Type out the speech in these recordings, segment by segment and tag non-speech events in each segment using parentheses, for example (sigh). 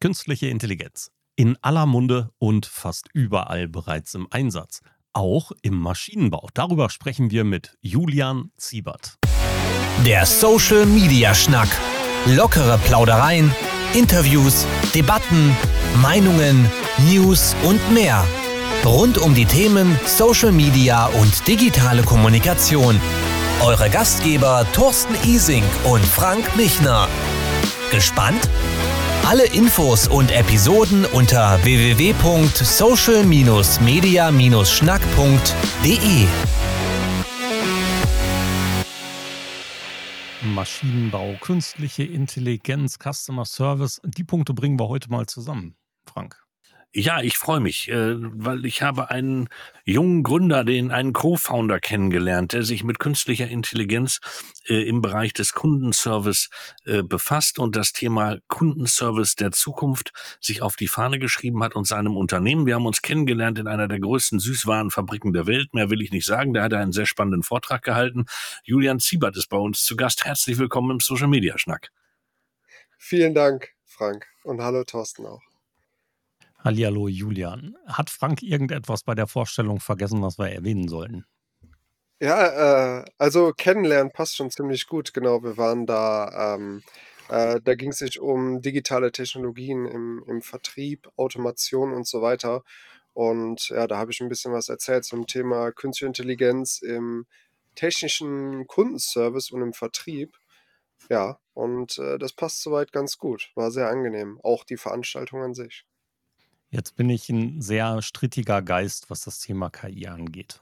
Künstliche Intelligenz. In aller Munde und fast überall bereits im Einsatz. Auch im Maschinenbau. Darüber sprechen wir mit Julian Ziebert. Der Social Media Schnack. Lockere Plaudereien, Interviews, Debatten, Meinungen, News und mehr. Rund um die Themen Social Media und digitale Kommunikation. Eure Gastgeber Thorsten Ising und Frank Michner. Gespannt? Alle Infos und Episoden unter www.social-media-schnack.de. Maschinenbau, künstliche Intelligenz, Customer Service, die Punkte bringen wir heute mal zusammen, Frank. Ja, ich freue mich, äh, weil ich habe einen jungen Gründer, den einen Co-Founder kennengelernt, der sich mit künstlicher Intelligenz äh, im Bereich des Kundenservice äh, befasst und das Thema Kundenservice der Zukunft sich auf die Fahne geschrieben hat und seinem Unternehmen. Wir haben uns kennengelernt in einer der größten Süßwarenfabriken der Welt. Mehr will ich nicht sagen. Da hat er einen sehr spannenden Vortrag gehalten. Julian Ziebert ist bei uns zu Gast. Herzlich willkommen im Social Media Schnack. Vielen Dank, Frank. Und hallo Thorsten auch. Hallihallo Julian. Hat Frank irgendetwas bei der Vorstellung vergessen, was wir erwähnen sollten? Ja, äh, also kennenlernen passt schon ziemlich gut. Genau, wir waren da, ähm, äh, da ging es sich um digitale Technologien im, im Vertrieb, Automation und so weiter. Und ja, da habe ich ein bisschen was erzählt zum Thema Künstliche Intelligenz im technischen Kundenservice und im Vertrieb. Ja, und äh, das passt soweit ganz gut. War sehr angenehm. Auch die Veranstaltung an sich. Jetzt bin ich ein sehr strittiger Geist, was das Thema KI angeht.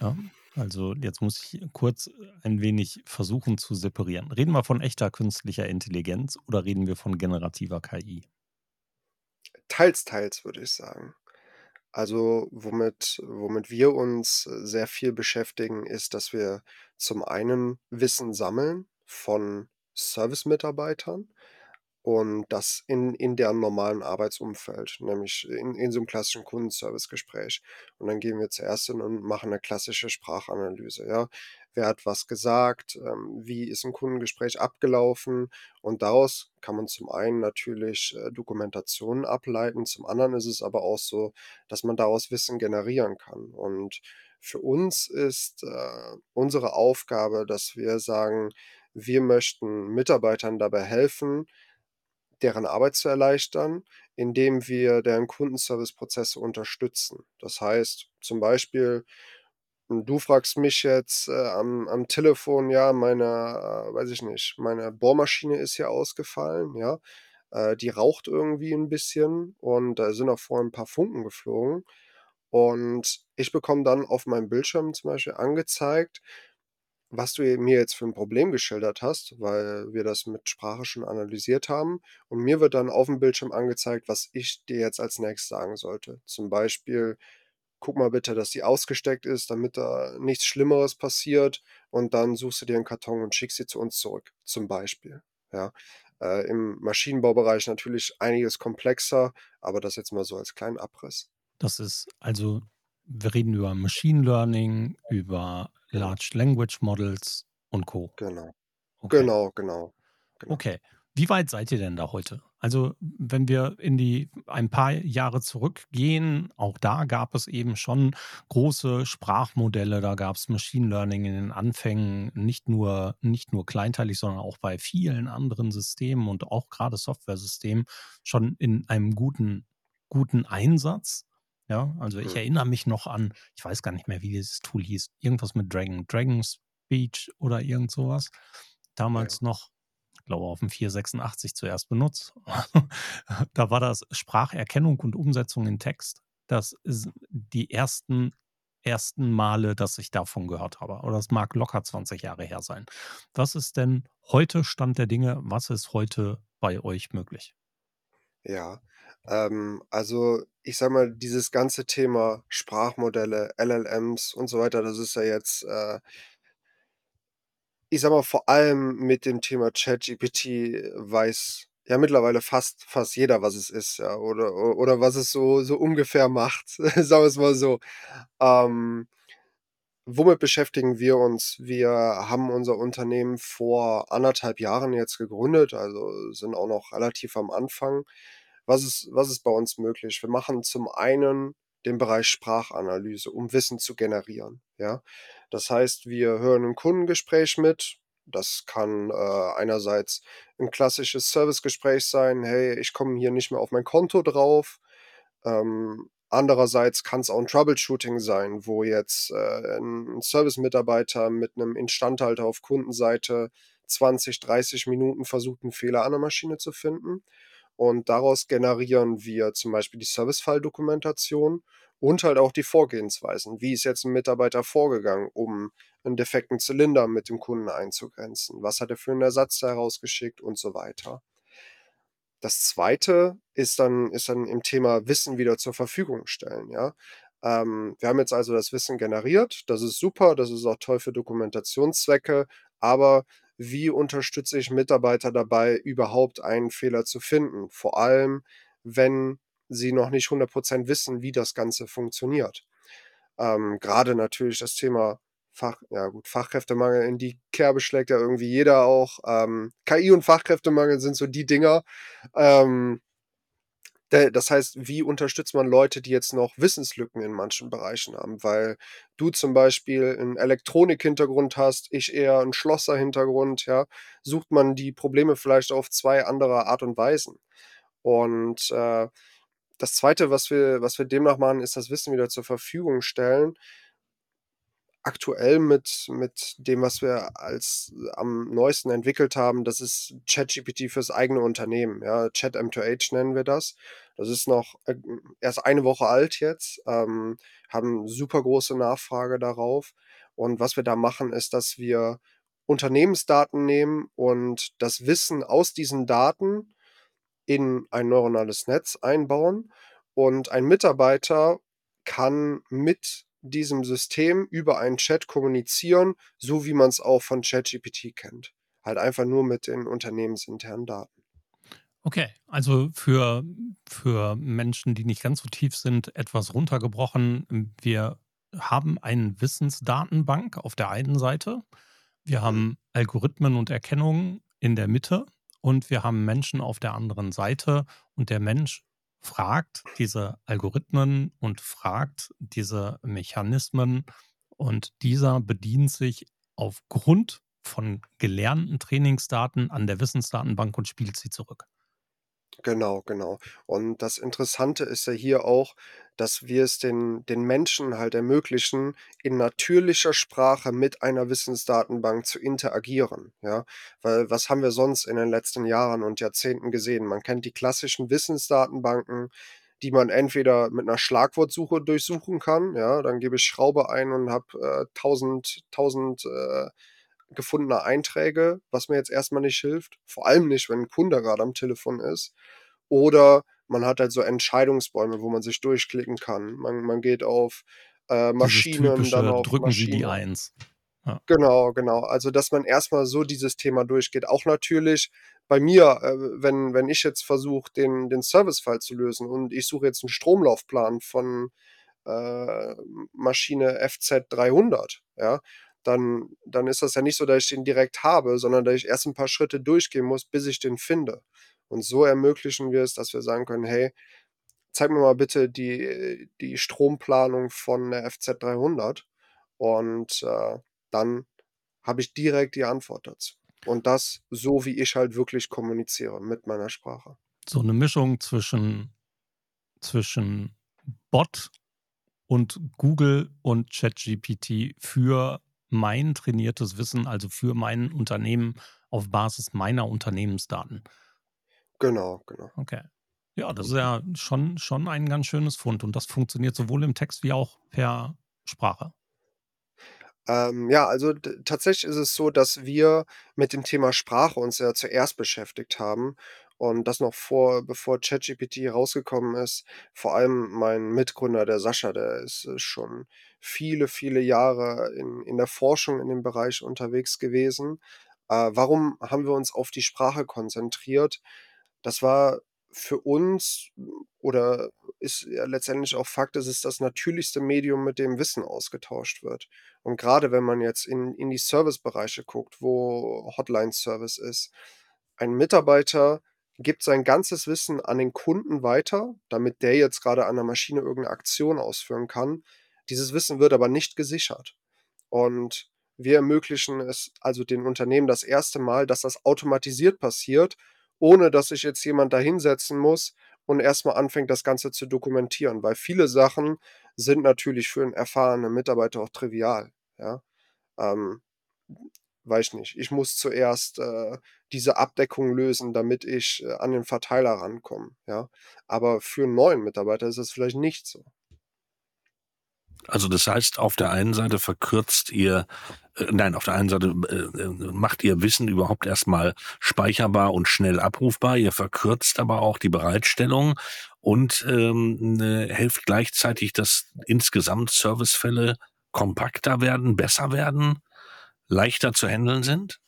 Ja, also jetzt muss ich kurz ein wenig versuchen zu separieren. Reden wir von echter künstlicher Intelligenz oder reden wir von generativer KI? Teils, teils, würde ich sagen. Also womit, womit wir uns sehr viel beschäftigen, ist, dass wir zum einen Wissen sammeln von Service-Mitarbeitern, und das in in deren normalen Arbeitsumfeld, nämlich in in so einem klassischen Kundenservice-Gespräch. Und dann gehen wir zuerst hin und machen eine klassische Sprachanalyse, ja. Wer hat was gesagt? Ähm, wie ist ein Kundengespräch abgelaufen? Und daraus kann man zum einen natürlich, äh, Dokumentationen ableiten, zum anderen ist es aber auch so, dass man daraus Wissen generieren kann. Und für uns ist, äh, unsere Aufgabe, dass wir sagen, wir möchten Mitarbeitern dabei helfen deren Arbeit zu erleichtern, indem wir deren Kundenservice-Prozesse unterstützen. Das heißt, zum Beispiel, hm, du fragst mich jetzt, äh, am am Telefon: „Ja, meine, äh, weiß ich nicht, meine Bohrmaschine ist hier ausgefallen, ja, äh, die raucht irgendwie ein bisschen und da sind auch vorhin ein paar Funken geflogen.“ Und ich bekomme dann auf meinem Bildschirm zum Beispiel angezeigt was du mir jetzt für ein Problem geschildert hast, weil wir das mit Sprache schon analysiert haben. Und mir wird dann auf dem Bildschirm angezeigt, was ich dir jetzt als Nächstes sagen sollte. Zum Beispiel: „Guck mal bitte, dass die ausgesteckt ist, damit da nichts Schlimmeres passiert und dann suchst du dir einen Karton und schickst sie zu uns zurück“, zum Beispiel, ja. Äh, im Maschinenbaubereich natürlich einiges komplexer, aber das jetzt mal so als kleinen Abriss. Das ist also wir reden über Machine Learning, über. Large Language Models und Co. Genau. Okay. Genau, genau, genau. Okay. Wie weit seid ihr denn da heute? Also, wenn wir in die ein paar Jahre zurückgehen, auch da gab es eben schon große Sprachmodelle, da gab es Machine Learning in den Anfängen, nicht nur, nicht nur kleinteilig, sondern auch bei vielen anderen Systemen und auch gerade Softwaresystemen schon in einem guten, guten Einsatz. Ja, also ich Mhm. erinnere mich noch an, ich weiß gar nicht mehr, wie dieses Tool hieß, irgendwas mit Dragon, Dragon Speech oder irgend sowas. Damals Ja. noch, ich glaube, auf dem 486 zuerst benutzt. (laughs) Da war das Spracherkennung und Umsetzung in Text. Das ist die ersten, ersten Male, dass ich davon gehört habe. Oder das mag locker 20 Jahre her sein. Was ist denn heute Stand der Dinge? Was ist heute bei euch möglich? Ja, ähm, also ich sage mal, dieses ganze Thema Sprachmodelle, LLMs und so weiter, das ist ja jetzt, äh ich sage mal, vor allem mit dem Thema ChatGPT weiß ja mittlerweile fast fast jeder, was es ist, ja, oder oder was es so so ungefähr macht, (laughs) sagen wir's mal so. Ähm, womit beschäftigen wir uns? Wir haben unser Unternehmen vor anderthalb Jahren jetzt gegründet, also sind auch noch relativ am Anfang. Was ist was ist bei uns möglich? Wir machen zum einen den Bereich Sprachanalyse, um Wissen zu generieren, ja? Das heißt, wir hören 'n Kundengespräch mit. Das kann, äh, einerseits 'n klassisches Servicegespräch sein: „Hey, ich komme hier nicht mehr auf mein Konto drauf.“ Ähm, andererseits kann's auch 'n Troubleshooting sein, wo jetzt, äh, 'n Servicemitarbeiter mit 'nem Instandhalter auf Kundenseite 20, 30 Minuten versucht, 'n Fehler an der Maschine zu finden. Und daraus generieren wir zum Beispiel die Servicefalldokumentation und halt auch die Vorgehensweisen. Wie ist jetzt 'n Mitarbeiter vorgegangen, um 'n defekten Zylinder mit dem Kunden einzugrenzen? Was hat er für 'n Ersatzteil rausgeschickt und so weiter. Das Zweite ist dann ist dann im Thema Wissen wieder zur Verfügung stellen, ja? Ähm, wir haben jetzt also das Wissen generiert. Das ist super, das ist auch toll für Dokumentationszwecke, aber wie unterstütze ich Mitarbeiter dabei, überhaupt einen Fehler zu finden? Vor allem, wenn sie noch nicht 100 % wissen, wie das Ganze funktioniert. Ähm, grade natürlich das Thema Fach ja gut, Fachkräftemangel, in die Kerbe schlägt ja irgendwie jeder auch. Ähm, KI und Fachkräftemangel sind so die Dinger. Ähm, das heißt, wie unterstützt man Leute, die jetzt noch Wissenslücken in manchen Bereichen haben? Weil du zum Beispiel 'n Elektronik-Hintergrund hast, ich eher 'n Schlosser-Hintergrund, ja? Sucht man die Probleme vielleicht auf 2 andere Art und Weisen. Und, äh, das Zweite, was wir was wir demnach machen, ist das Wissen wieder zur Verfügung stellen. Aktuell mit mit dem, was wir als am neuesten entwickelt haben, das ist ChatGPT fürs eigene Unternehmen, ja? Chat-M2H nennen wir das. Das ist noch, äh, erst eine Woche alt jetzt, ähm, haben super große Nachfrage darauf. Und was wir da machen, ist, dass wir Unternehmensdaten nehmen und das Wissen aus diesen Daten in ein neuronales Netz einbauen. Und ein Mitarbeiter kann mit diesem System über einen Chat kommunizieren, so wie man's auch von ChatGPT kennt. Halt einfach nur mit den unternehmensinternen Daten. Okay, also für für Menschen, die nicht ganz so tief sind, etwas runtergebrochen. Wir haben einen Wissensdatenbank auf der einen Seite. Wir Mhm. haben Algorithmen und Erkennung in der Mitte und wir haben Menschen auf der anderen Seite. Und der Mensch fragt diese Algorithmen und fragt diese Mechanismen und dieser bedient sich aufgrund von gelernten Trainingsdaten an der Wissensdatenbank und spielt sie zurück. Genau, genau. Und das Interessante ist ja hier auch, dass wir es den den Menschen halt ermöglichen, in natürlicher Sprache mit einer Wissensdatenbank zu interagieren, ja? Weil was haben wir sonst in den letzten Jahren und Jahrzehnten gesehen? Man kennt die klassischen Wissensdatenbanken, die man entweder mit 'ner Schlagwortsuche durchsuchen kann, ja? Dann gebe ich Schraube ein und habe, äh, 1.000 1.000, äh, gefundene Einträge, was mir jetzt erst mal nicht hilft, vor allem nicht, wenn 'n Kunde grad am Telefon ist. Oder man hat halt so Entscheidungsbäume, wo man sich durchklicken kann. Man man geht auf, äh, Maschinen, dann auf „Drücken Sie die 1.“ Ja. Genau, genau. Also, dass man erst mal so dieses Thema durchgeht. Auch natürlich bei mir, äh, wenn wenn ich jetzt versuche, den den Servicefall zu lösen und ich suche jetzt 'n Stromlaufplan von, äh, Maschine FZ300, ja? Dann dann ist das ja nicht so, dass ich den direkt habe, sondern dass ich erst 'n paar Schritte durchgehen muss, bis ich den finde. Und so ermöglichen wir es, dass wir sagen können: „Hey, zeig mir mal bitte die die Stromplanung von der FZ300.“ Und, äh, dann habe ich direkt die Antwort dazu. Und das so, wie ich halt wirklich kommuniziere mit meiner Sprache. So 'ne Mischung zwischen zwischen Bot und Google und ChatGPT für mein trainiertes Wissen, also für mein Unternehmen auf Basis meiner Unternehmensdaten. Genau, genau. Okay. Ja, das ist ja schon schon ein ganz schönes Fund und das funktioniert sowohl im Text wie auch per Sprache. Ähm, ja, also tatsächlich ist es so, dass wir mit dem Thema Sprache uns ja zuerst beschäftigt haben und das noch vor bevor ChatGPT rausgekommen ist. Vor allem mein Mitgründer, der Sascha, der ist, äh, schon viele, viele Jahre in in der Forschung in dem Bereich unterwegs gewesen. Äh, warum haben wir uns auf die Sprache konzentriert? Das war für uns oder ist ja letztendlich auch Fakt, es ist das natürlichste Medium, mit dem Wissen ausgetauscht wird. Und grade wenn man jetzt in in die Servicebereiche guckt, wo Hotline-Service ist. Ein Mitarbeiter gibt sein ganzes Wissen an den Kunden weiter, damit der jetzt gerade an der Maschine irgendeine Aktion ausführen kann. Dieses Wissen wird aber nicht gesichert. Und wir ermöglichen es also den Unternehmen das erste Mal, dass das automatisiert passiert, ohne dass sich jetzt jemand da hinsetzen muss und erstmal anfängt, das Ganze zu dokumentieren, weil viele Sachen sind natürlich für einen erfahrenen Mitarbeiter auch trivial, ja. Ähm, weiß ich nicht, ich muss zuerst, äh, diese Abdeckung lösen, damit ich, äh, an den Verteiler rankomme, ja. Aber für 'n neuen Mitarbeiter ist es vielleicht nicht so. Also das heißt, auf der einen Seite verkürzt ihr, äh, nein, auf der einen Seite äh, äh, macht ihr Wissen überhaupt erstmal speicherbar und schnell abrufbar. Ihr verkürzt aber auch die Bereitstellung und ähm, äh, helft gleichzeitig, dass insgesamt Servicefälle kompakter werden, besser werden, leichter zu handeln sind.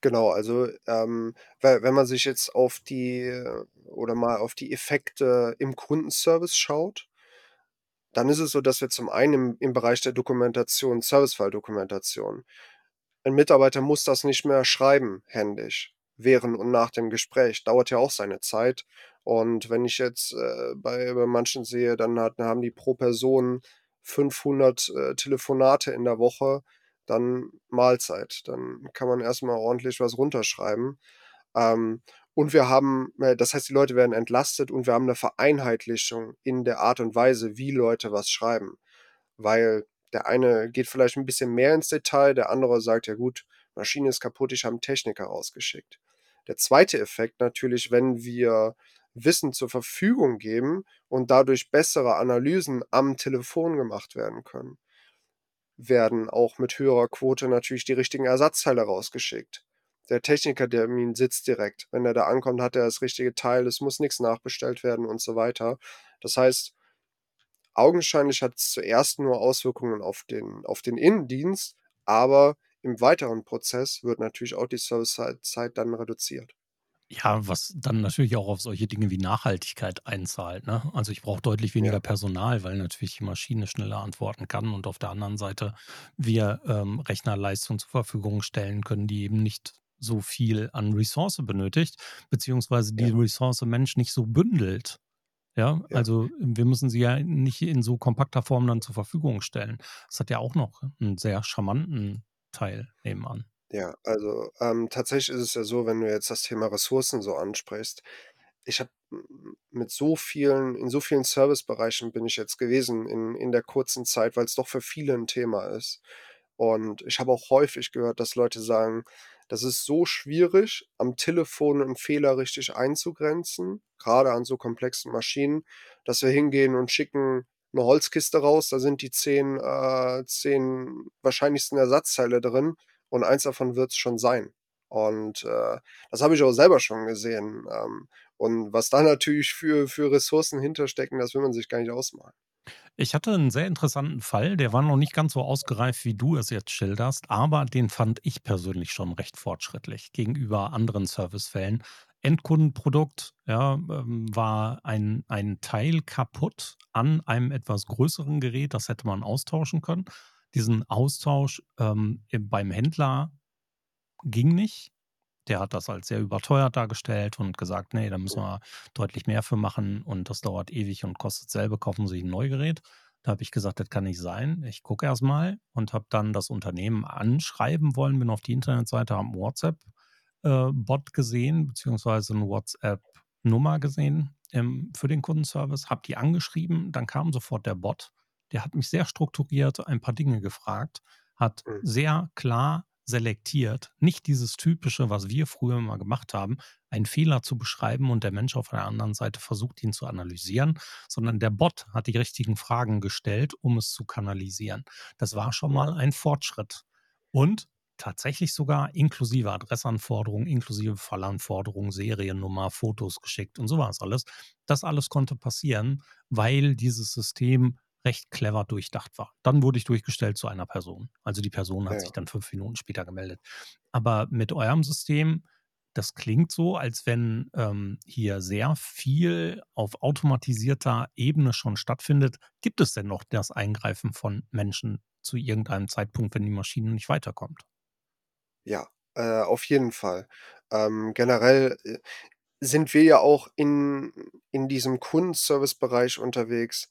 Genau, also, ähm, we wenn man sich jetzt auf die oder mal auf die Effekte im Kundenservice schaut dann ist es so, dass wir zum einen im im Bereich der Dokumentation Servicefall-Dokumentation ein Mitarbeiter muss das nicht mehr schreiben händisch, während und nach dem Gespräch. Dauert ja auch seine Zeit. Und wenn ich jetzt, äh, bei bei manchen sehe, dann hat haben die pro Person 500, äh, Telefonate in der Woche, dann Mahlzeit. Dann kann man erst mal ordentlich was runterschreiben. Ähm, und wir haben äh, das heißt, die Leute werden entlastet und wir haben 'ne Vereinheitlichung in der Art und Weise, wie Leute was schreiben. Weil der eine geht vielleicht 'n bisschen mehr ins Detail, der andere sagt: „Ja gut, Maschine ist kaputt, ich habe 'n Techniker rausgeschickt.“ Der zweite Effekt natürlich, wenn wir Wissen zur Verfügung geben und dadurch bessere Analysen am Telefon gemacht werden können werden auch mit höherer Quote natürlich die richtigen Ersatzteile rausgeschickt. Der Technikertermin sitzt direkt. Wenn er da ankommt, hat er das richtige Teil, es muss nix nachbestellt werden und so weiter. Das heißt augenscheinlich hat's zuerst nur Auswirkungen auf den auf den Innendienst, aber im weiteren Prozess wird natürlich auch die Servicezeit Zeit dann reduziert. Ja, was dann natürlich auch auf solche Dinge wie Nachhaltigkeit einzahlt, ne? Also, ich brauche deutlich Ja. weniger Personal, weil natürlich die Maschine schneller antworten kann und auf der anderen Seite wir, ähm, Rechnerleistung zur Verfügung stellen können, die eben nicht so viel an Ressource benötigt, beziehungsweise die Ja. Ressource Mensch nicht so bündelt. Ja, Ja. also, wir müssen sie ja nicht in so kompakter Form dann zur Verfügung stellen. Das hat ja auch noch 'n sehr charmanten Teil nebenan. Ja, also, ähm, tatsächlich ist es ja so, wenn du jetzt das Thema Ressourcen so ansprichst. Ich habe mit so vielen in so vielen Servicebereichen bin ich jetzt gewesen in in der kurzen Zeit, weil's doch für viele 'n Thema ist. Und ich habe auch häufig gehört, dass Leute sagen: „Das ist so schwierig, am Telefon 'n Fehler richtig einzugrenzen, grade an so komplexen Maschinen, dass wir hingehen und schicken 'ne Holzkiste raus, da sind die 10 äh, 10 wahrscheinlichsten Ersatzteile drin und eins davon wird's schon sein.“ Und, äh, das habe ich auch selber schon gesehen. Ähm, und was da (laughs) natürlich für für Ressourcen hinterstecken, das will man sich gar nicht ausmalen. Ich hatte 'n sehr interessanten Fall, der war noch nicht ganz so ausgereift, wie du es jetzt schilderst, aber den fand ich persönlich schon recht fortschrittlich gegenüber anderen Servicefällen. Endkundenprodukt, ja, ähm, war ein ein Teil kaputt an einem etwas größeren Gerät, das hätte man austauschen können. Diesen Austausch, ähm, im beim Händler ging nicht. Der hat das als sehr überteuert dargestellt und gesagt: „Ne, da müssen wir deutlich mehr für machen und das dauert ewig und kostet selbe, kaufen Sie 'n Neugerät.“ Da habe ich gesagt: „Das kann nicht sein. Ich gucke erst mal“ und habe dann das Unternehmen anschreiben wollen, bin auf die Internetseite, habe 'n WhatsApp äh, Bot gesehen, beziehungsweise 'ne WhatsApp-Nummer gesehen, ähm, für den Kundenservice, habe die angeschrieben, dann kam sofort der Bot. Der hat mich sehr strukturiert ein paar Dinge gefragt, hat Mhm. sehr klar selektiert, nicht dieses Typische, was wir früher immer gemacht haben, einen Fehler zu beschreiben und der Mensch auf der anderen Seite versucht, ihn zu analysieren, sondern der Bot hat die richtigen Fragen gestellt, um es zu kanalisieren. Das war schon mal ein Fortschritt. Und tatsächlich sogar inklusive Adressanforderungen, inklusive Fallanforderungen, Seriennummer, Fotos geschickt und so was alles. Das alles konnte passieren, weil dieses System recht clever durchdacht war. Dann wurde ich durchgestellt zu einer Person. Also, die Person hat sich Ja. dann 5 Minuten später gemeldet. Aber mit eurem System, das klingt so, als wenn, ähm, hier sehr viel auf automatisierter Ebene schon stattfindet. Gibt es denn noch das Eingreifen von Menschen zu irgendeinem Zeitpunkt, wenn die Maschine nicht weiterkommt? Ja, äh, auf jeden Fall. Ähm, generell, äh sind wir ja auch in in diesem Kundenservice-Bereich unterwegs,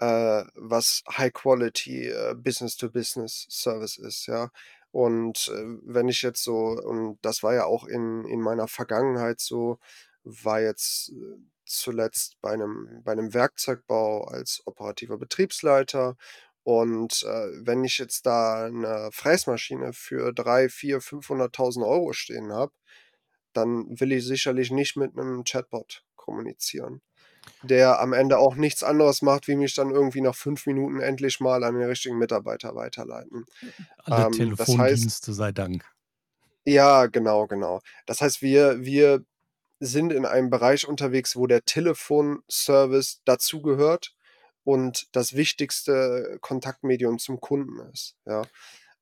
äh, was High Quality, äh, Business-to-Business-Service ist, ja. Und, äh, wenn ich jetzt so und das war ja auch in in meiner Vergangenheit so, war jetzt, äh, zuletzt bei 'nem bei 'nem Werkzeugbau als operativer Betriebsleiter. Und, äh, wenn ich jetzt da 'ne Fräsmaschine für 3, 4, 500.000 € stehen habe, dann will ich sicherlich nicht mit 'nem Chatbot kommunizieren, der am Ende auch nichts anderes macht, wie mich dann irgendwie nach 5 Minuten endlich mal an den richtigen Mitarbeiter weiterleiten. Alle Ähm, das heißt Telefondienste sei Dank. Ja, genau, genau. Das heißt, wir wir sind in einem Bereich unterwegs, wo der Telefonservice dazugehört und das wichtigste Kontaktmedium zum Kunden ist, ja.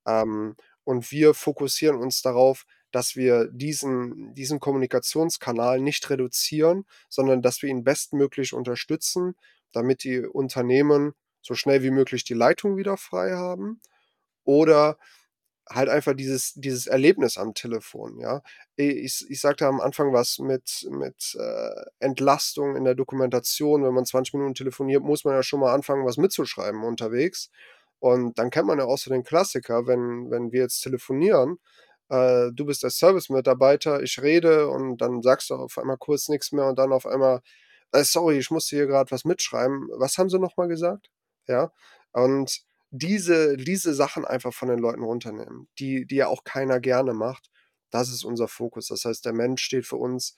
Ähm, und wir fokussieren uns darauf, dass wir diesen diesen Kommunikationskanal nicht reduzieren, sondern dass wir ihn bestmöglich unterstützen, damit die Unternehmen so schnell wie möglich die Leitung wieder frei haben oder halt einfach dieses dieses Erlebnis am Telefon, ja. Ich ich sagte am Anfang was mit mit, äh, Entlastung in der Dokumentation. Wenn man 20 Minuten telefoniert, muss man ja schon mal anfangen, was mitzuschreiben unterwegs. Und dann kennt man ja auch so den Klassiker, wenn wenn wir jetzt telefonieren, äh, du bist der Servicemitarbeiter, ich rede und dann sagst du auf einmal kurz nix mehr und dann auf einmal: „Äh, sorry, ich musste hier grad was mitschreiben. Was haben Sie noch mal gesagt?“ Ja? Und diese diese Sachen einfach von den Leuten runternehmen, die die ja auch keiner gerne macht, das ist unser Fokus. Das heißt, der Mensch steht für uns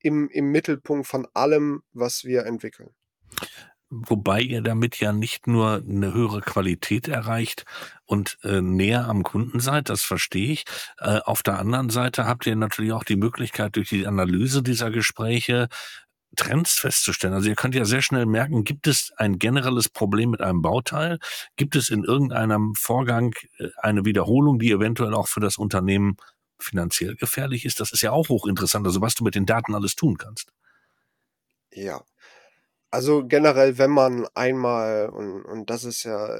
im im Mittelpunkt von allem, was wir entwickeln. Wobei ihr damit ja nicht nur 'ne höhere Qualität erreicht und, äh, näher am Kunden seid, das verstehe ich. Äh, auf der anderen Seite habt ihr natürlich auch die Möglichkeit, durch die Analyse dieser Gespräche Trends festzustellen. Also, ihr könnt ja sehr schnell merken, gibt es ein generelles Problem mit einem Bauteil? Gibt es in irgendeinem Vorgang, äh, eine Wiederholung, die eventuell auch für das Unternehmen finanziell gefährlich ist? Das ist ja auch hochinteressant, also, was du mit den Daten alles tun kannst. Ja. Also, generell, wenn man einmal und und das ist ja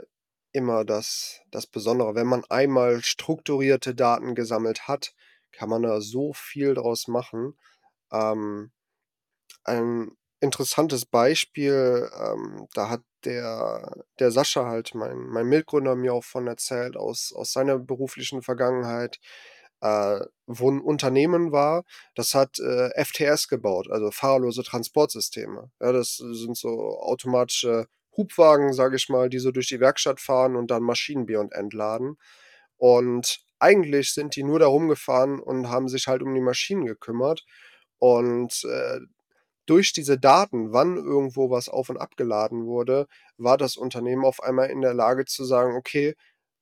immer das das Besondere, wenn man einmal strukturierte Daten gesammelt hat, kann man da so viel draus machen. Ähm, ein interessantes Beispiel, ähm, da hat der der Sascha halt, mein mein Mitgründer, mir auch von erzählt aus aus seiner beruflichen Vergangenheit, äh, wo 'n Unternehmen war, das hat, äh, FTS gebaut, also, fahrerlose Transportsysteme. Ja, das sind so automatische Hubwagen, sage ich mal, die so durch die Werkstatt fahren und dann Maschinen be und entladen. Und eigentlich sind die nur da rumgefahren und haben sich halt um die Maschinen gekümmert. Und, äh, durch diese Daten, wann irgendwo was auf und abgeladen wurde, war das Unternehmen auf einmal in der Lage zu sagen: „Okay,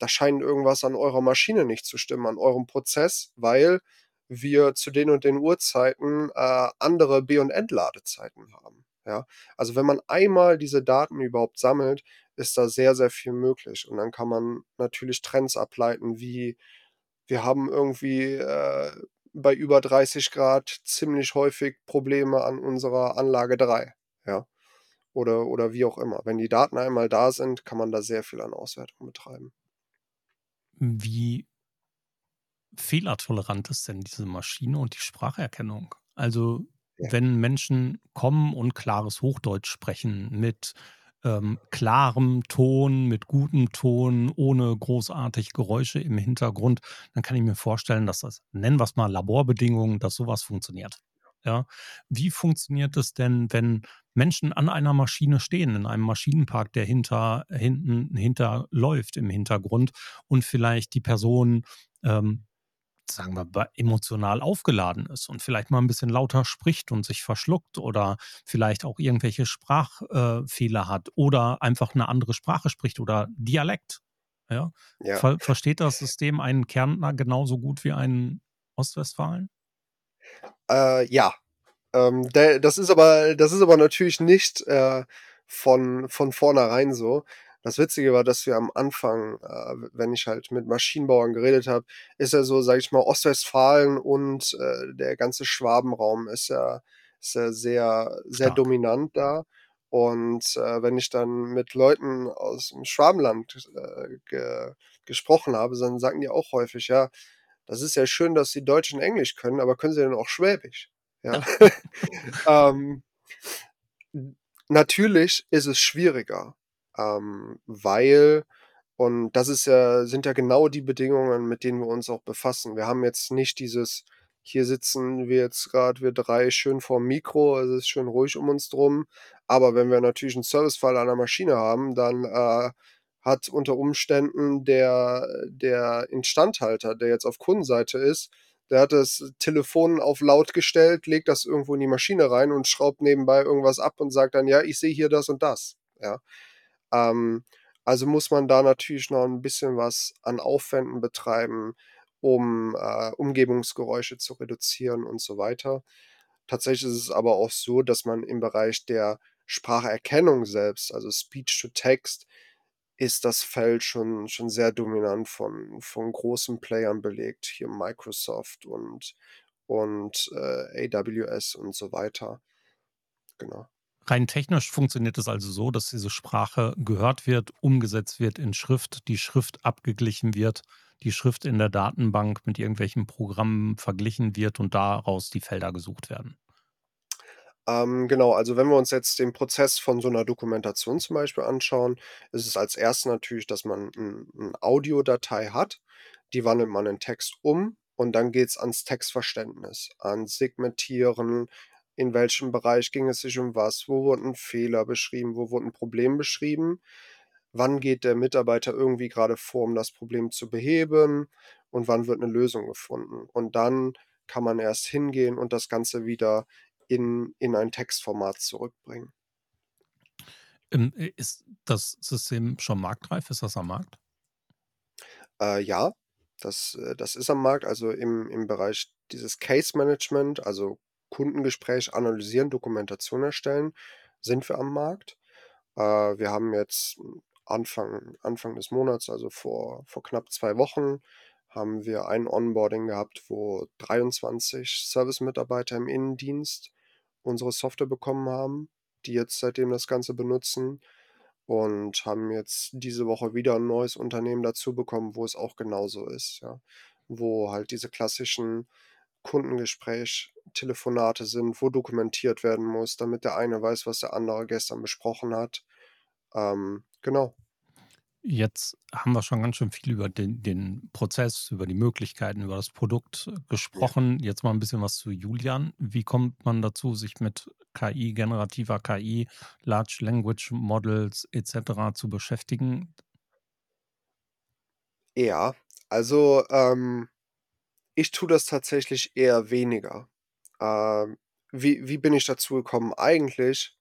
da scheint irgendwas an eurer Maschine nicht zu stimmen, an eurem Prozess, weil wir zu den und den Uhrzeiten, äh, andere Be und Entladezeiten haben“, ja? Also, wenn man einmal diese Daten überhaupt sammelt, ist da sehr, sehr viel möglich. Und dann kann man natürlich Trends ableiten, wie: „Wir haben irgendwie, äh, bei über 30 C ziemlich häufig Probleme an unserer Anlage 3“, ja? Oder oder wie auch immer. Wenn die Daten einmal da sind, kann man da sehr viel an Auswertung betreiben. Wie fehlertolerant ist denn diese Maschine und die Spracherkennung? Also, Ja. wenn Menschen kommen und klares Hochdeutsch sprechen mit, ähm, klarem Ton, mit gutem Ton, ohne großartig Geräusche im Hintergrund, dann kann ich mir vorstellen, dass das nennen wir's mal Laborbedingungen, dass so was funktioniert, ja? Wie funktioniert es denn, wenn Menschen an einer Maschine stehen, in einem Maschinenpark, der hinter hinten hinterläuft im Hintergrund und vielleicht die Person, ähm, sagen wir emotional aufgeladen ist und vielleicht mal 'n bisschen lauter spricht und sich verschluckt oder vielleicht auch irgendwelche Sprach äh, hat oder einfach 'ne andere Sprache spricht oder Dialekt, ja? Ja. Ver versteht das System einen Kärntner genauso gut wie einen Ostwestfalen? Äh, ja. Ähm, de das ist aber das ist aber natürlich nicht, äh, von von vornherein so. Das Witzige war, dass wir am Anfang, äh, wenn ich halt mit Maschinenbauern geredet habe, ist ja so, sage ich mal, Ostwestfalen und, äh, der ganze Schwabenraum ist ja ist ja sehr sehr Stark. dominant da. Und, äh, wenn ich dann mit Leuten aus'm Schwabenland, äh, ge gesprochen habe, dann sagen die auch häufig: „Ja, das ist ja schön, dass Sie Deutsch und Englisch können, aber können Sie denn auch Schwäbisch?“ ja. (laughs) Ähm, natürlich ist es schwieriger, ähm, weil und das ist ja sind ja genau die Bedingungen, mit denen wir uns auch befassen. Wir haben jetzt nicht dieses hier sitzen wir jetzt grad wir 3 schön vorm Mikro, es ist schön ruhig um uns drum. Aber wenn wir natürlich 'n Servicefall an der Maschine haben, dann, äh, hat unter Umständen der der Instandhalter, der jetzt auf Kundenseite ist der hat das Telefon auf laut gestellt, legt das irgendwo in die Maschine rein und schraubt nebenbei irgendwas ab und sagt dann: „Ja, ich sehe hier das und das“, ja? Ähm, also muss man da natürlich noch 'n bisschen was an Aufwänden betreiben, um, äh, Umgebungsgeräusche zu reduzieren und so weiter. Tatsächlich ist es aber auch so, dass man im Bereich der Spracherkennung selbst, also Speech to Text, ist das Feld schon schon sehr dominant von von großen Playern belegt, hier Microsoft und und, äh, AWS und so weiter. Genau. Rein technisch funktioniert es also so, dass diese Sprache gehört wird, umgesetzt wird in Schrift, die Schrift abgeglichen wird, die Schrift in der Datenbank mit irgendwelchen Programmen verglichen wird und daraus die Felder gesucht werden. Ähm, genau, also wenn wir uns jetzt den Prozess von so 'ner Dokumentation zum Beispiel anschauen, ist es als Erstes natürlich, dass man 'n 'n Audiodatei hat, die wandelt man in Text um und dann geht's ans Textverständnis, ans Segmentieren, in welchem Bereich ging es sich um was, wo wurden Fehler beschrieben, wo wurde 'n Problem beschrieben, wann geht der Mitarbeiter irgendwie grade vor, um das Problem zu beheben und wann wird 'ne Lösung gefunden. Und dann kann man erst hingehen und das Ganze wieder in in ein Textformat zurückbringen. Ähm, i ist das System schon marktreif? Ist das am Markt? Äh, ja, das äh, das ist am Markt. Also im im Bereich dieses Case Management, also Kundengespräch analysieren, Dokumentation erstellen, sind wir am Markt. Äh, wir haben jetzt Anfang Anfang des Monats, also vor vor knapp 2 Wochen, haben wir ein Onboarding gehabt, wo 23 Servicemitarbeiter im Innendienst unsere Software bekommen haben, die jetzt seitdem das Ganze benutzen und haben jetzt diese Woche wieder 'n neues Unternehmen dazu bekommen, wo es auch genauso ist, ja. Wo halt diese klassischen Kundengespräch-Telefonate sind, wo dokumentiert werden muss, damit der eine weiß, was der andere gestern besprochen hat. Ähm, genau. Jetzt haben wir schon ganz schön viel über den den Prozess, über die Möglichkeiten, über das Produkt Ja. gesprochen. Jetzt mal 'n bisschen was zu Julian. Wie kommt man dazu, sich mit KI, generativer KI, Large Language Models et cetera zu beschäftigen? Ja, also, ähm, ich tue das tatsächlich eher weniger. Ähm, wie wie bin ich dazu gekommen? Eigentlich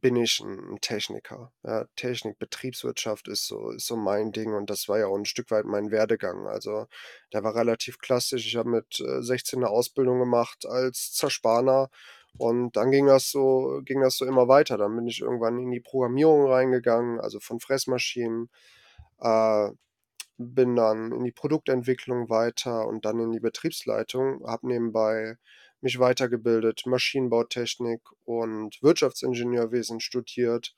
bin ich 'n 'n Techniker, ja. Technik, Betriebswirtschaft ist so ist so mein Ding und das war ja auch 'n Stück weit mein Werdegang. Also, der war relativ klassisch. Ich habe mit, äh, 16 'ne Ausbildung gemacht als Zerspaner und dann ging das so ging das so immer weiter. Dann bin ich irgendwann in die Programmierung reingegangen, also von Fräsmaschinen, äh, bin dann in die Produktentwicklung weiter und dann in die Betriebsleitung, habe nebenbei mich weitergebildet, Maschinenbautechnik und Wirtschaftsingenieurwesen studiert.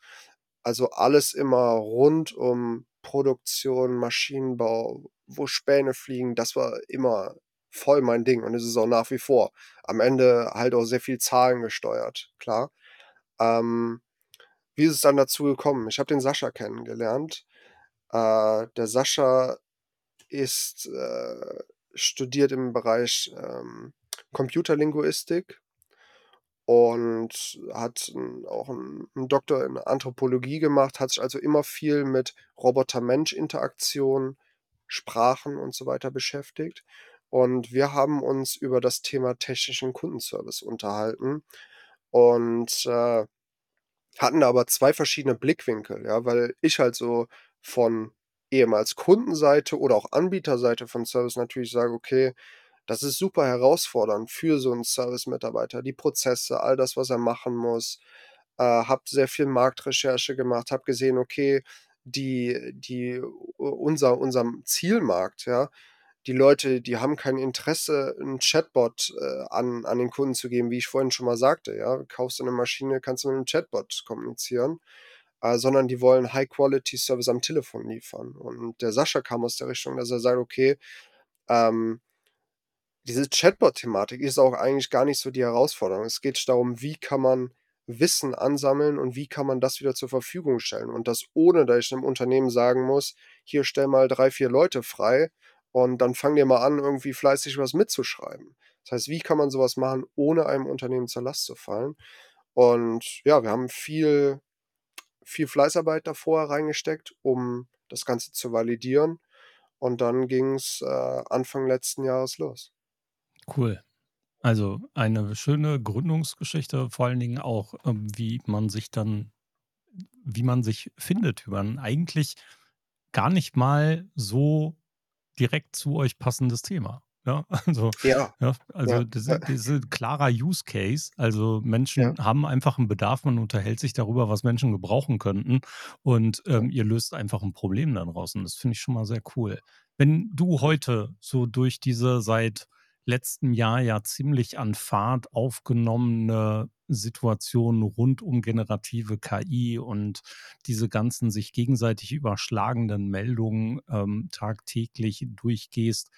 Also, alles immer rund um Produktion, Maschinenbau, wo Späne fliegen, das war immer voll mein Ding und ist es auch nach wie vor. Am Ende halt auch sehr viel zahlengesteuert, klar. Ähm, wie ist es dann dazu gekommen? Ich habe den Sascha kennengelernt. Äh, der Sascha ist, äh studiert im Bereich, ähm, Computerlinguistik und hat auch 'n 'n Doktor in Anthropologie gemacht, hat sich also immer viel mit Roboter-Mensch-Interaktion, Sprachen und so weiter beschäftigt. Und wir haben uns über das Thema technischen Kundenservice unterhalten und, äh, hatten da aber 2 verschiedene Blickwinkel, ja, weil ich halt so von ehemals Kundenseite oder auch Anbieterseite von Service natürlich sage: „Okay, das ist super herausfordernd für so 'n Servicemitarbeiter, die Prozesse, all das, was er machen muss.“ Äh, habe sehr viel Marktrecherche gemacht, habe gesehen, okay, die die unser unserem Zielmarkt, ja, die Leute, die haben kein Interesse, 'n Chatbot, äh, an an den Kunden zu geben, wie ich vorhin schon mal sagte, ja. Kaufst du 'ne Maschine, kannst du mit 'nem Chatbot kommunizieren, äh, sondern die wollen High-Quality-Service am Telefon liefern. Und der Sascha kam aus der Richtung, dass er sagt: „Okay, ähm“ diese Chatbot-Thematik ist auch eigentlich gar nicht so die Herausforderung. Es geht darum, wie kann man Wissen ansammeln und wie kann man das wieder zur Verfügung stellen und das ohne, dass ich 'nem Unternehmen sagen muss: „Hier, stell mal 3, 4 Leute frei und dann fang dir mal an, irgendwie fleißig was mitzuschreiben.“ Das heißt, wie kann man so was machen, ohne einem Unternehmen zur Last zu fallen? Und ja, wir haben viel viel Fleißarbeit davor reingesteckt, um das Ganze zu validieren und dann ging's, äh, Anfang letzten Jahres los. Cool. Also, eine schöne Gründungsgeschichte, vor allen Dingen auch, ähm, wie man sich dann wie man sich findet über 'n eigentlich gar nicht mal so direkt zu euch passendes Thema, ja? (laughs) Also Ja, ja, ja, also, das ja. ist das ist klarer Use Case. Also, Ja. Menschen haben einfach 'n Bedarf, man unterhält sich darüber, was Menschen gebrauchen könnten und, Ja. ähm, ihr löst einfach 'n Problem da draußen. Das finde ich schon mal sehr cool. Wenn du heute so durch diese seit letztem Jahr ja ziemlich an Fahrt aufgenommene Situation rund um generative KI und diese ganzen sich gegenseitig überschlagenden Meldungen, ähm, tagtäglich durchgehst.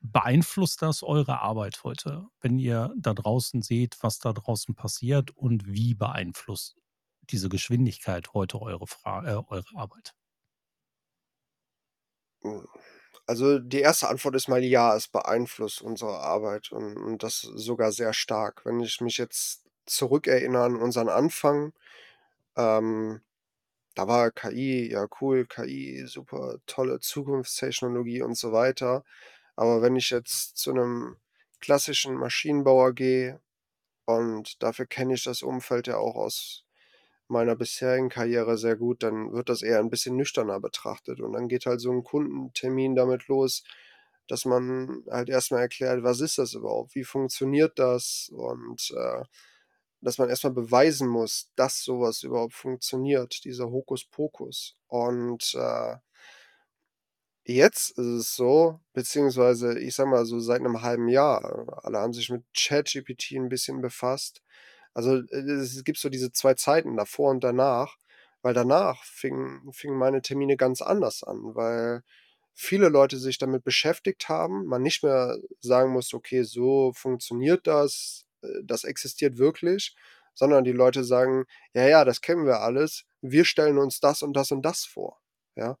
Beeinflusst das eure Arbeit heute, wenn ihr da draußen seht, was da draußen passiert? Und wie beeinflusst diese Geschwindigkeit heute eure Fra äh, eure Arbeit? Hm, also, die erste Antwort ist mal ja, es beeinflusst unsere Arbeit und und das sogar sehr stark. Wenn ich mich jetzt zurückerinnere an unseren Anfang, ähm, da war KI, ja cool, KI, super tolle Zukunftstechnologie und so weiter. Aber wenn ich jetzt zu 'nem klassischen Maschinenbauer gehe und dafür kenne ich das Umfeld ja auch aus meiner bisherigen Karriere sehr gut, dann wird das eher 'n bisschen nüchterner betrachtet. Und dann geht halt so 'n Kundentermin damit los, dass man halt erst mal erklärt: „Was ist das überhaupt? Wie funktioniert das?“ Und, äh, dass man erst mal beweisen muss, dass so was überhaupt funktioniert, dieser Hokuspokus. Und, äh jetzt ist es so beziehungsweise ich sage mal so seit 'nem halben Jahr, alle haben sich mit ChatGPT 'n bisschen befasst. Also, äh, es gibt so diese 2 Zeiten davor und danach, weil danach fingen fingen meine Termine ganz anders an, weil viele Leute sich damit beschäftigt haben, man nicht mehr sagen muss: „Okay, so funktioniert das, äh, das existiert wirklich“, sondern die Leute sagen: „Ja, ja, das kennen wir alles. Wir stellen uns das und das und das vor“, ja?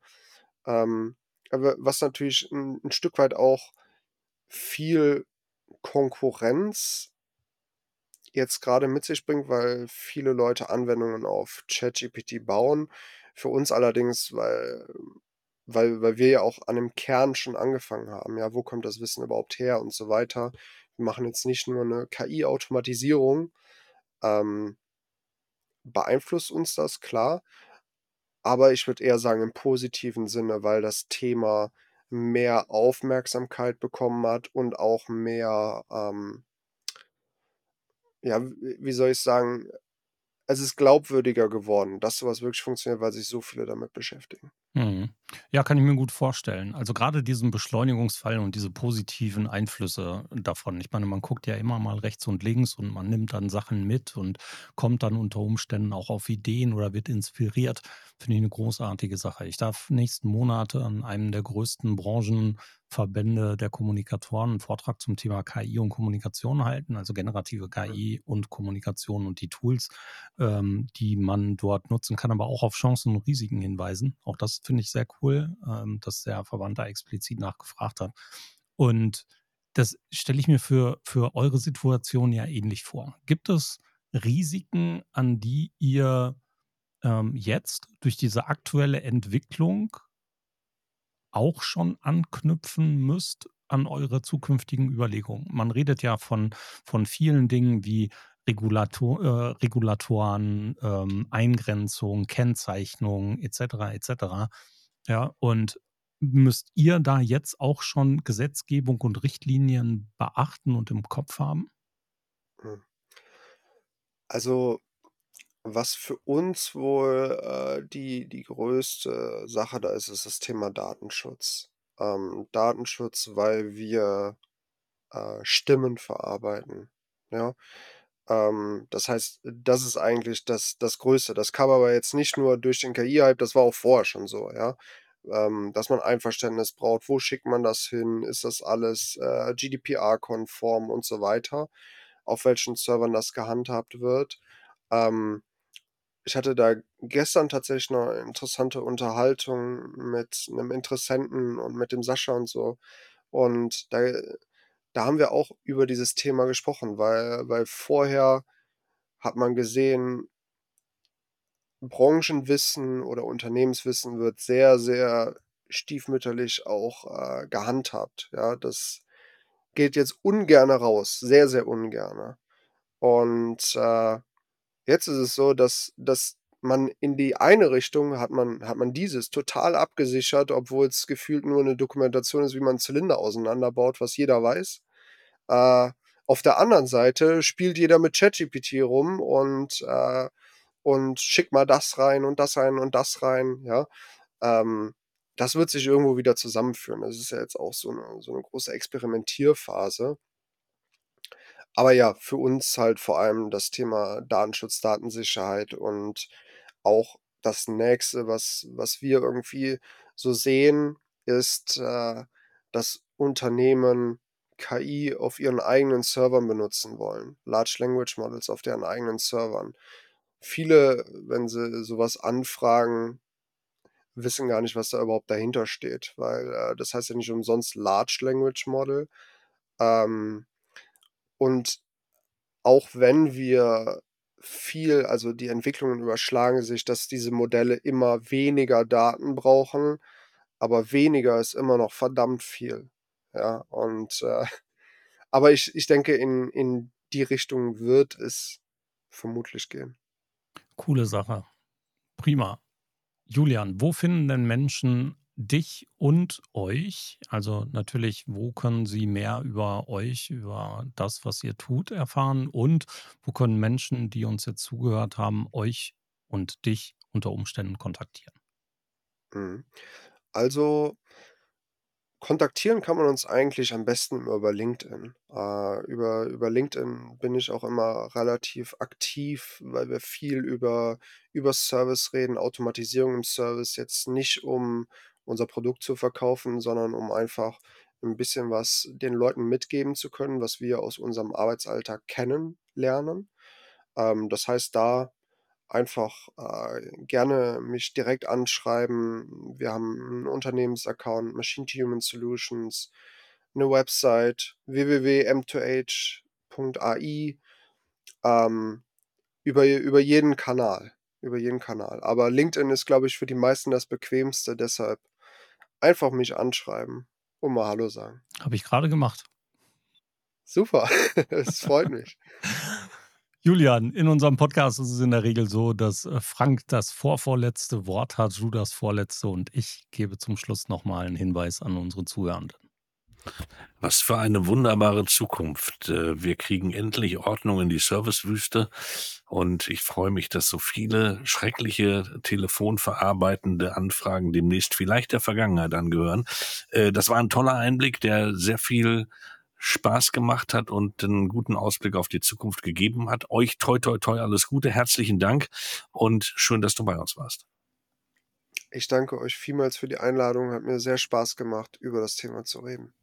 Ähm, aber was natürlich 'n 'n Stück weit auch viel Konkurrenz jetzt grade mit sich bringt, weil viele Leute Anwendungen auf ChatGPT bauen. Für uns allerdings, weil weil weil wir ja auch an dem Kern schon angefangen haben. Ja, wo kommt das Wissen überhaupt her und so weiter. Wir machen jetzt nicht nur 'ne KI-Automatisierung, ähm beeinflusst uns das, klar. Aber ich würde eher sagen im positiven Sinne, weil das Thema mehr Aufmerksamkeit bekommen hat und auch mehr, ähm ja, wie soll ich sagen? Es ist glaubwürdiger geworden, dass so was wirklich funktioniert, weil sich so viele damit beschäftigen. Mhm. Ja, kann ich mir gut vorstellen. Also, grade diesen Beschleunigungsfall und diese positiven Einflüsse davon. Ich meine, man guckt ja immer mal rechts und links und man nimmt dann Sachen mit und kommt dann unter Umständen auch auf Ideen oder wird inspiriert. Finde ich 'ne großartige Sache. Ich darf nächsten Monat an einem der größten Branchenverbände der Kommunikatoren 'n Vortrag zum Thema KI und Kommunikation halten, also, generative. KI und Kommunikation und die Tools, ähm, die man dort nutzen kann, aber auch auf Chancen und Risiken hinweisen. Auch das finde ich sehr cool, ähm, dass der Verband da explizit nachgefragt hat. Und das stelle ich mir für für eure Situation ja ähnlich vor. Gibt es Risiken, an die ihr, ähm, jetzt durch diese aktuelle Entwicklung auch schon anknüpfen müsst an eure zukünftigen Überlegungen? Man redet ja von von vielen Dingen wie Regulato äh, Regulatoren, ähm, Eingrenzung, Kennzeichnung et cetera, et cetera. Ja, und müsst ihr da jetzt auch schon Gesetzgebung und Richtlinien beachten und im Kopf haben? Hm. Also, was für uns wohl, äh, die die größte Sache da ist, ist das Thema Datenschutz. Ähm, Datenschutz, weil wir, äh, Stimmen verarbeiten, ja? Ähm, das heißt, das ist eigentlich das das Größte. Das kam aber jetzt nicht nur durch den KI-Hype, das war auch vorher schon so, ja? ähm, dass man Einverständnis braucht. Wo schickt man das hin? Ist das alles äh, GDPR-konform und so weiter? Auf welchen Servern das gehandhabt wird. Ähm, ich hatte da gestern tatsächlich noch eine interessante Unterhaltung mit einem Interessenten und mit dem Sascha und so. Und da, da haben wir auch über dieses Thema gesprochen, weil, weil vorher hat man gesehen, Branchenwissen oder Unternehmenswissen wird sehr, sehr stiefmütterlich auch äh, gehandhabt. Ja, das geht jetzt ungerne raus, sehr, sehr ungerne. Und äh, jetzt ist es so, dass, dass man in die eine Richtung hat man, hat man dieses total abgesichert, obwohl es gefühlt nur eine Dokumentation ist, wie man einen Zylinder auseinanderbaut, was jeder weiß. Äh, auf der anderen Seite spielt jeder mit ChatGPT rum und, äh, und schickt mal das rein und das rein und das rein, ja. Ähm, das wird sich irgendwo wieder zusammenführen. Das ist ja jetzt auch so eine, so eine große Experimentierphase. Aber ja, für uns halt vor allem das Thema Datenschutz, Datensicherheit und auch das Nächste, was, was wir irgendwie so sehen, ist, äh, dass Unternehmen KI auf ihren eigenen Servern benutzen wollen. Large Language Models auf deren eigenen Servern. Viele, wenn sie sowas anfragen, wissen gar nicht, was da überhaupt dahinter steht, weil äh, das heißt ja nicht umsonst Large Language Model. Ähm, und auch wenn wir viel, also die Entwicklungen überschlagen sich, dass diese Modelle immer weniger Daten brauchen, aber weniger ist immer noch verdammt viel. Ja, und äh, (laughs) aber ich, ich denke, in, in die Richtung wird es vermutlich gehen. Coole Sache. Prima. Julian, wo finden denn Menschen dich und euch? Also natürlich, wo können sie mehr über euch, über das, was ihr tut, erfahren? Und wo können Menschen, die uns jetzt zugehört haben, euch und dich unter Umständen kontaktieren? Mhm. Also Kontaktieren kann man uns eigentlich am besten immer über LinkedIn. Äh, über, über LinkedIn bin ich auch immer relativ aktiv, weil wir viel über, über Service reden, Automatisierung im Service, jetzt nicht um unser Produkt zu verkaufen, sondern um einfach ein bisschen was den Leuten mitgeben zu können, was wir aus unserem Arbeitsalltag kennenlernen. Ähm, das heißt, da einfach äh, gerne mich direkt anschreiben. Wir haben einen Unternehmensaccount, Machine to Human Solutions, eine Website www.m2h.ai ähm, über, über jeden Kanal. Über jeden Kanal. Aber LinkedIn ist, glaube ich, für die meisten das bequemste. Deshalb einfach mich anschreiben und mal Hallo sagen. Habe ich gerade gemacht. Super, (laughs) es freut mich. (laughs) Julian, in unserem Podcast ist es in der Regel so, dass äh, Frank das vorvorletzte Wort hat, du das vorletzte und ich gebe zum Schluss nochmal einen Hinweis an unsere Zuhörenden. Was für eine wunderbare Zukunft. Äh, wir kriegen endlich Ordnung in die Servicewüste und ich freue mich, dass so viele schreckliche telefonverarbeitende Anfragen demnächst vielleicht der Vergangenheit angehören. Äh, das war ein toller Einblick, der sehr viel Spaß gemacht hat und einen guten Ausblick auf die Zukunft gegeben hat. Euch toi toi toi alles Gute, herzlichen Dank und schön, dass du bei uns warst. Ich danke euch vielmals für die Einladung, hat mir sehr Spaß gemacht, über das Thema zu reden.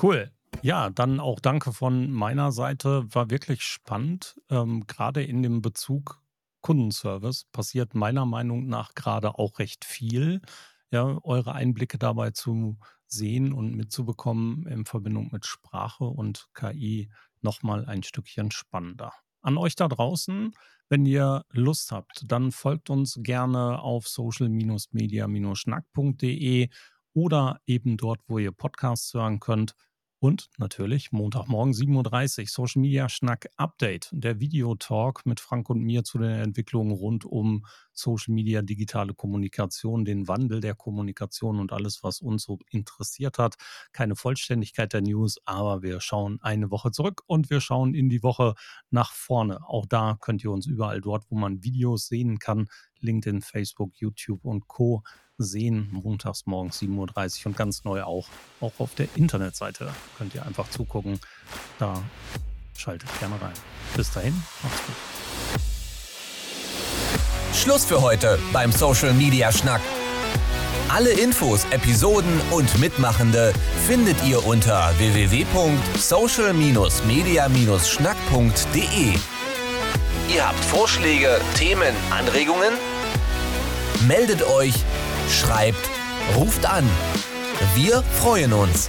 Cool. Ja, dann auch danke von meiner Seite. War wirklich spannend. Ähm, gerade in dem Bezug Kundenservice passiert meiner Meinung nach gerade auch recht viel. Ja, eure Einblicke dabei zu sehen und mitzubekommen in Verbindung mit Sprache und KI nochmal ein Stückchen spannender. An euch da draußen, wenn ihr Lust habt, dann folgt uns gerne auf social-media-schnack.de oder eben dort, wo ihr Podcasts hören könnt. Und natürlich Montagmorgen 7.30 Uhr Social Media Schnack Update, der Videotalk mit Frank und mir zu den Entwicklungen rund um Social Media, digitale Kommunikation, den Wandel der Kommunikation und alles, was uns so interessiert hat. Keine Vollständigkeit der News, aber wir schauen eine Woche zurück und wir schauen in die Woche nach vorne. Auch da könnt ihr uns überall dort, wo man Videos sehen kann, LinkedIn, Facebook, YouTube und Co sehen, montags morgens 7.30 Uhr und ganz neu auch, auch auf der Internetseite. Könnt ihr einfach zugucken. Da schaltet gerne rein. Bis dahin, macht's gut. Schluss für heute beim Social Media Schnack. Alle Infos, Episoden und Mitmachende findet ihr unter www.social-media-schnack.de. Ihr habt Vorschläge, Themen, Anregungen? Meldet euch, schreibt, ruft an. Wir freuen uns.